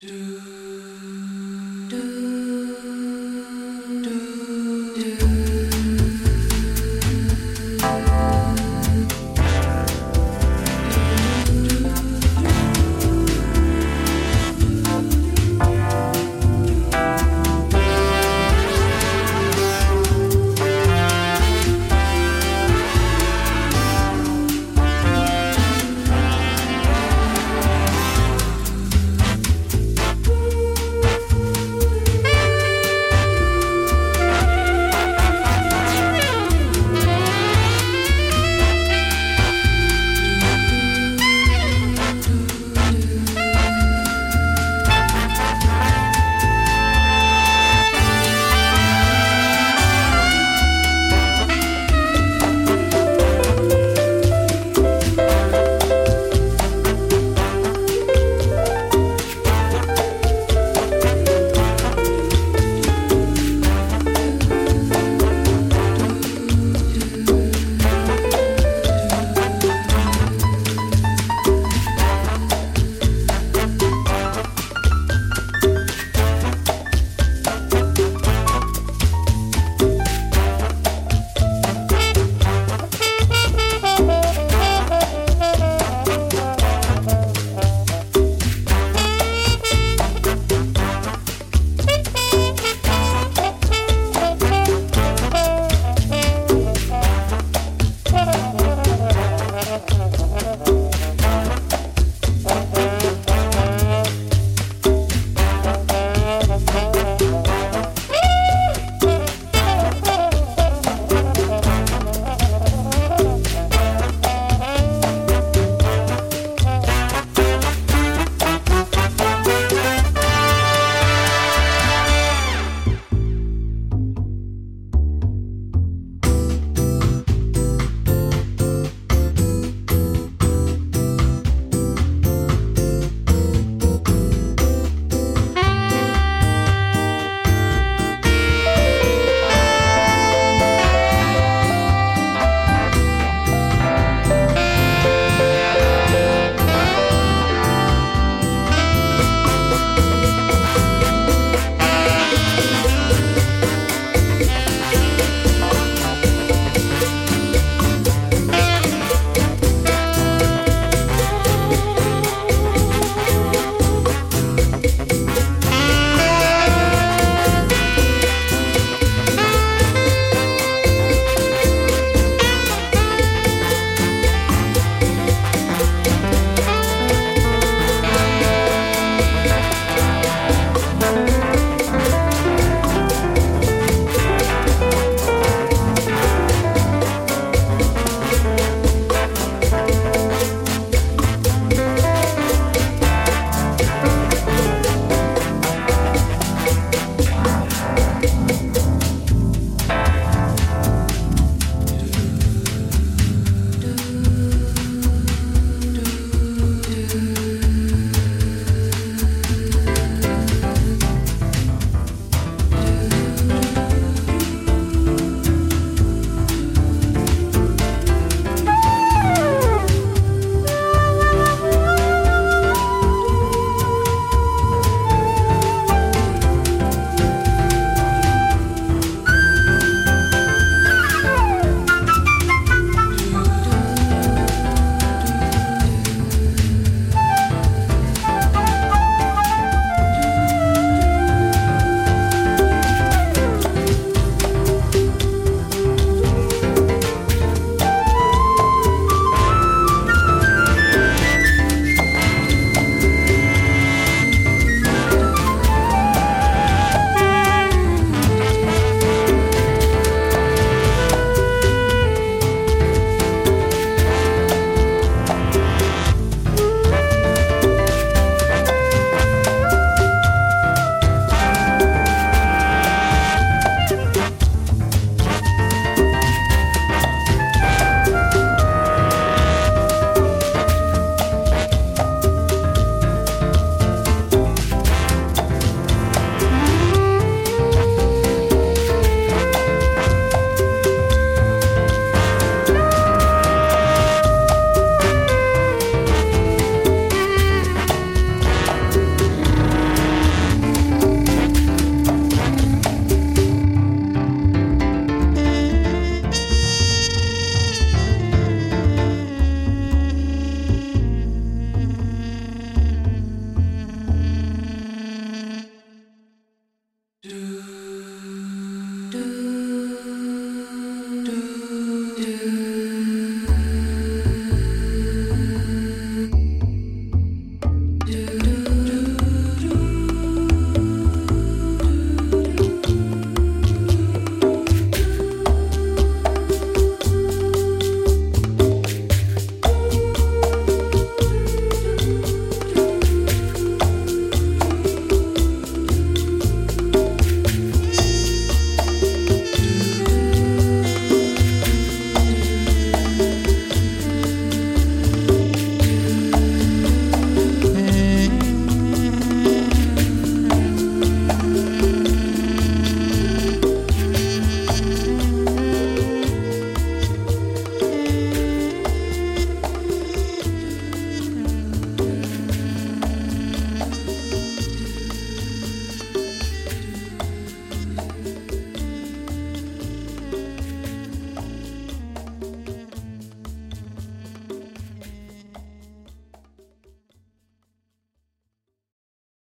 do Do.